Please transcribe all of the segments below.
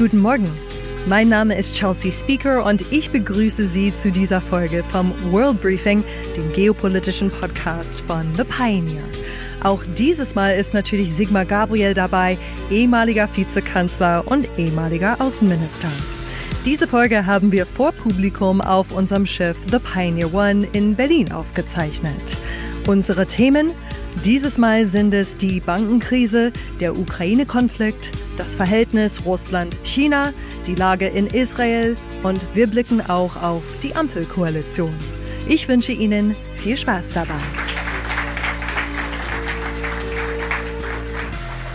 Guten Morgen. Mein Name ist Chelsea Speaker und ich begrüße Sie zu dieser Folge vom World Briefing, dem geopolitischen Podcast von The Pioneer. Auch dieses Mal ist natürlich Sigmar Gabriel dabei, ehemaliger Vizekanzler und ehemaliger Außenminister. Diese Folge haben wir vor Publikum auf unserem Schiff The Pioneer One in Berlin aufgezeichnet. Unsere Themen? Dieses Mal sind es die Bankenkrise, der Ukraine-Konflikt, das Verhältnis Russland-China, die Lage in Israel und wir blicken auch auf die Ampelkoalition. Ich wünsche Ihnen viel Spaß dabei.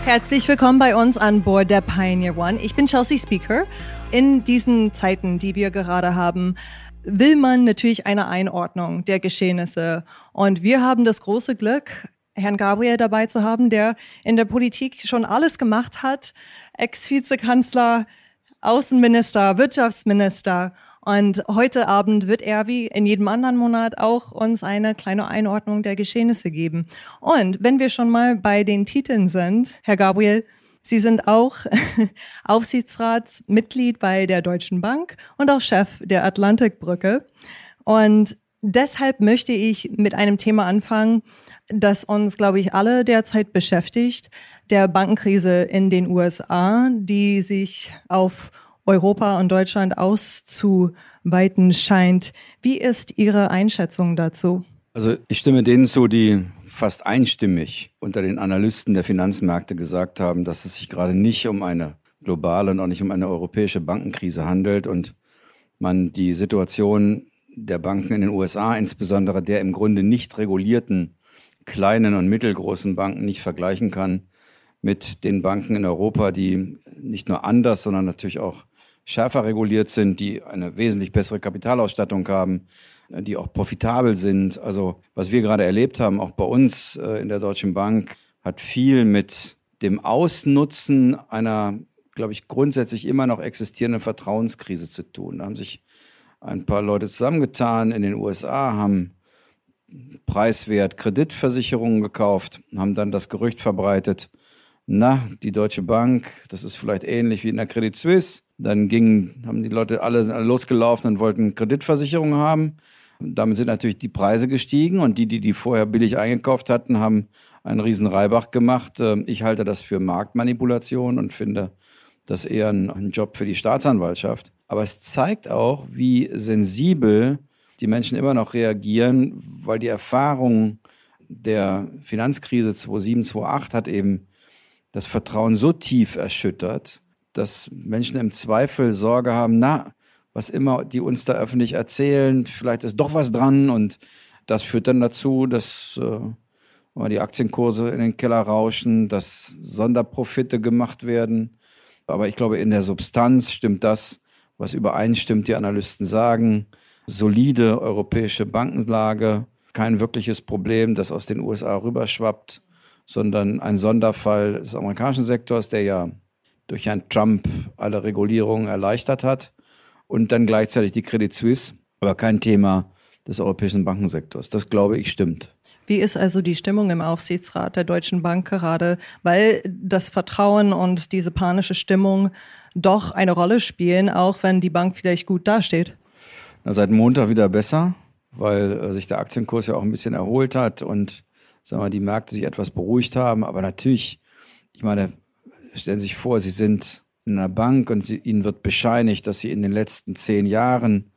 Herzlich willkommen bei uns an Bord der Pioneer One. Ich bin Chelsea Speaker. In diesen Zeiten, die wir gerade haben, will man natürlich eine Einordnung der Geschehnisse. Und wir haben das große Glück, Herrn Gabriel dabei zu haben, der in der Politik schon alles gemacht hat. Ex-Vizekanzler, Außenminister, Wirtschaftsminister. Und heute Abend wird er wie in jedem anderen Monat auch uns eine kleine Einordnung der Geschehnisse geben. Und wenn wir schon mal bei den Titeln sind, Herr Gabriel, Sie sind auch Aufsichtsratsmitglied bei der Deutschen Bank und auch Chef der Atlantikbrücke. Und deshalb möchte ich mit einem Thema anfangen, das uns, glaube ich, alle derzeit beschäftigt, der Bankenkrise in den USA, die sich auf Europa und Deutschland auszuweiten scheint. Wie ist Ihre Einschätzung dazu? Also ich stimme denen zu, die fast einstimmig unter den Analysten der Finanzmärkte gesagt haben, dass es sich gerade nicht um eine globale und auch nicht um eine europäische Bankenkrise handelt und man die Situation der Banken in den USA, insbesondere der im Grunde nicht regulierten kleinen und mittelgroßen Banken, nicht vergleichen kann mit den Banken in Europa, die nicht nur anders, sondern natürlich auch schärfer reguliert sind, die eine wesentlich bessere Kapitalausstattung haben, die auch profitabel sind. Also was wir gerade erlebt haben, auch bei uns äh, in der Deutschen Bank, hat viel mit dem Ausnutzen einer, glaube ich, grundsätzlich immer noch existierenden Vertrauenskrise zu tun. Da haben sich ein paar Leute zusammengetan in den USA, haben preiswert Kreditversicherungen gekauft, haben dann das Gerücht verbreitet, na, die Deutsche Bank, das ist vielleicht ähnlich wie in der Credit Suisse. Dann gingen, haben die Leute alle losgelaufen und wollten Kreditversicherungen haben. Damit sind natürlich die Preise gestiegen und die, die die vorher billig eingekauft hatten, haben einen riesen Reibach gemacht. Ähm, ich halte das für Marktmanipulation und finde das eher ein, Job für die Staatsanwaltschaft. Aber es zeigt auch, wie sensibel die Menschen immer noch reagieren, weil die Erfahrung der Finanzkrise 2007, 2008 hat eben das Vertrauen so tief erschüttert, dass Menschen im Zweifel Sorge haben, na, was immer die uns da öffentlich erzählen, vielleicht ist doch was dran und das führt dann dazu, dass äh, die Aktienkurse in den Keller rauschen, dass Sonderprofite gemacht werden. Aber ich glaube, in der Substanz stimmt das, was übereinstimmt, die Analysten sagen. Solide europäische Bankenlage, kein wirkliches Problem, das aus den USA rüberschwappt sondern ein Sonderfall des amerikanischen Sektors, der ja durch Herrn Trump alle Regulierungen erleichtert hat und dann gleichzeitig die Credit Suisse, aber kein Thema des europäischen Bankensektors. Das glaube ich stimmt. Wie ist also die Stimmung im Aufsichtsrat der Deutschen Bank gerade, weil das Vertrauen und diese panische Stimmung doch eine Rolle spielen, auch wenn die Bank vielleicht gut dasteht? Na, seit Montag wieder besser, weil äh, sich der Aktienkurs ja auch ein bisschen erholt hat und sagen wir, die Märkte sich etwas beruhigt haben. Aber natürlich, ich meine, stellen Sie sich vor, Sie sind in einer Bank und sie, Ihnen wird bescheinigt, dass Sie in den letzten zehn Jahren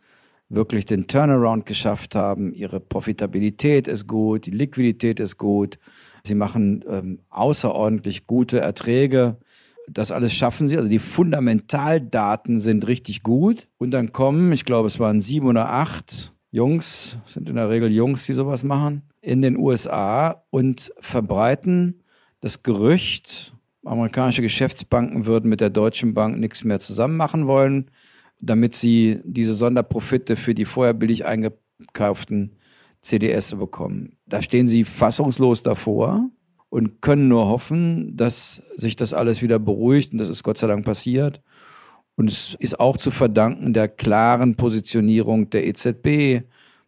wirklich den Turnaround geschafft haben. Ihre Profitabilität ist gut, die Liquidität ist gut. Sie machen ähm, außerordentlich gute Erträge. Das alles schaffen sie. Also die Fundamentaldaten sind richtig gut. Und dann kommen, ich glaube, es waren sieben oder acht Jungs, sind in der Regel Jungs, die sowas machen, in den USA und verbreiten das Gerücht, amerikanische Geschäftsbanken würden mit der Deutschen Bank nichts mehr zusammen machen wollen, damit sie diese Sonderprofite für die vorher billig eingekauften CDS bekommen. Da stehen sie fassungslos davor und können nur hoffen, dass sich das alles wieder beruhigt und das ist Gott sei Dank passiert und es ist auch zu verdanken der klaren Positionierung der EZB,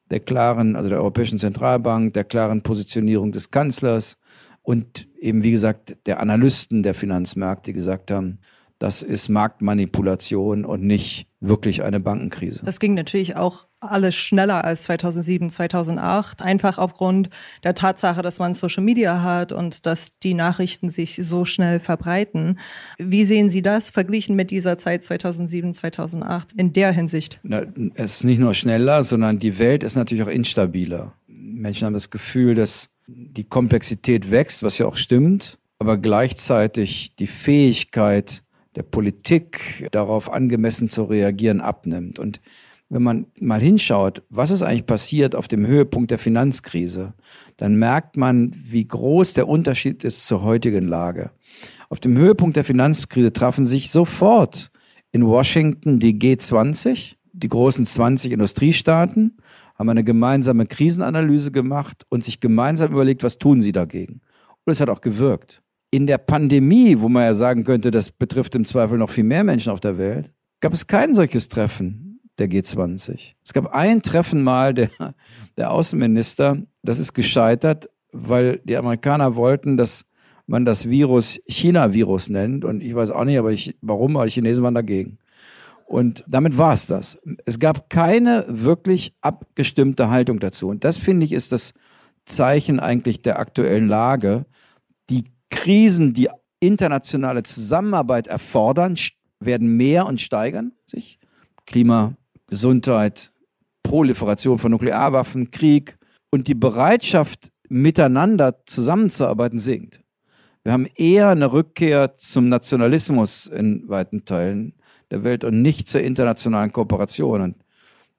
der klaren, also der Europäischen Zentralbank, der klaren Positionierung des Kanzlers und eben, wie gesagt, der Analysten der Finanzmärkte, die gesagt haben, das ist Marktmanipulation und nicht wirklich eine Bankenkrise. Das ging natürlich auch alles schneller als 2007, 2008, einfach aufgrund der Tatsache, dass man Social Media hat und dass die Nachrichten sich so schnell verbreiten. Wie sehen Sie das verglichen mit dieser Zeit 2007, 2008 in der Hinsicht? Na, es ist nicht nur schneller, sondern die Welt ist natürlich auch instabiler. Menschen haben das Gefühl, dass die Komplexität wächst, was ja auch stimmt, aber gleichzeitig die Fähigkeit der Politik darauf angemessen zu reagieren abnimmt. Und wenn man mal hinschaut, was ist eigentlich passiert auf dem Höhepunkt der Finanzkrise, dann merkt man, wie groß der Unterschied ist zur heutigen Lage. Auf dem Höhepunkt der Finanzkrise trafen sich sofort in Washington die G20, die großen 20 Industriestaaten, haben eine gemeinsame Krisenanalyse gemacht und sich gemeinsam überlegt, was tun sie dagegen. Und es hat auch gewirkt. In der Pandemie, wo man ja sagen könnte, das betrifft im Zweifel noch viel mehr Menschen auf der Welt, gab es kein solches Treffen der G20. Es gab ein Treffen mal der, der Außenminister, das ist gescheitert, weil die Amerikaner wollten, dass man das Virus China-Virus nennt. Und ich weiß auch nicht, aber ich, warum, aber die Chinesen waren dagegen. Und damit war es das. Es gab keine wirklich abgestimmte Haltung dazu. Und das finde ich ist das Zeichen eigentlich der aktuellen Lage. Krisen, die internationale Zusammenarbeit erfordern, werden mehr und steigern sich. Klima, Gesundheit, Proliferation von Nuklearwaffen, Krieg und die Bereitschaft, miteinander zusammenzuarbeiten, sinkt. Wir haben eher eine Rückkehr zum Nationalismus in weiten Teilen der Welt und nicht zur internationalen Kooperation. Und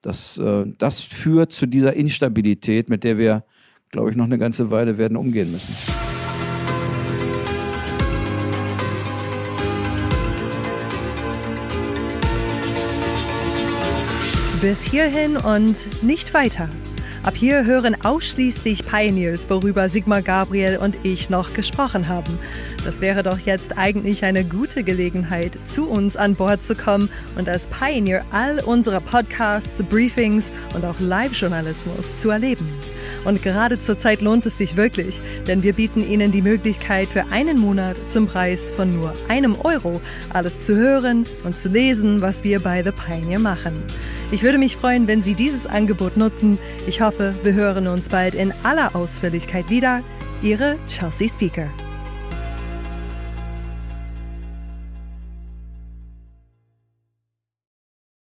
das, äh, das führt zu dieser Instabilität, mit der wir, glaube ich, noch eine ganze Weile werden umgehen müssen. Bis hierhin und nicht weiter. Ab hier hören ausschließlich Pioneers, worüber Sigmar Gabriel und ich noch gesprochen haben. Das wäre doch jetzt eigentlich eine gute Gelegenheit, zu uns an Bord zu kommen und als Pioneer all unsere Podcasts, Briefings und auch Live-Journalismus zu erleben. Und gerade zur Zeit lohnt es sich wirklich, denn wir bieten Ihnen die Möglichkeit für einen Monat zum Preis von nur einem Euro alles zu hören und zu lesen, was wir bei The Pioneer machen. Ich würde mich freuen, wenn Sie dieses Angebot nutzen. Ich hoffe, wir hören uns bald in aller Ausführlichkeit wieder. Ihre Chelsea Speaker.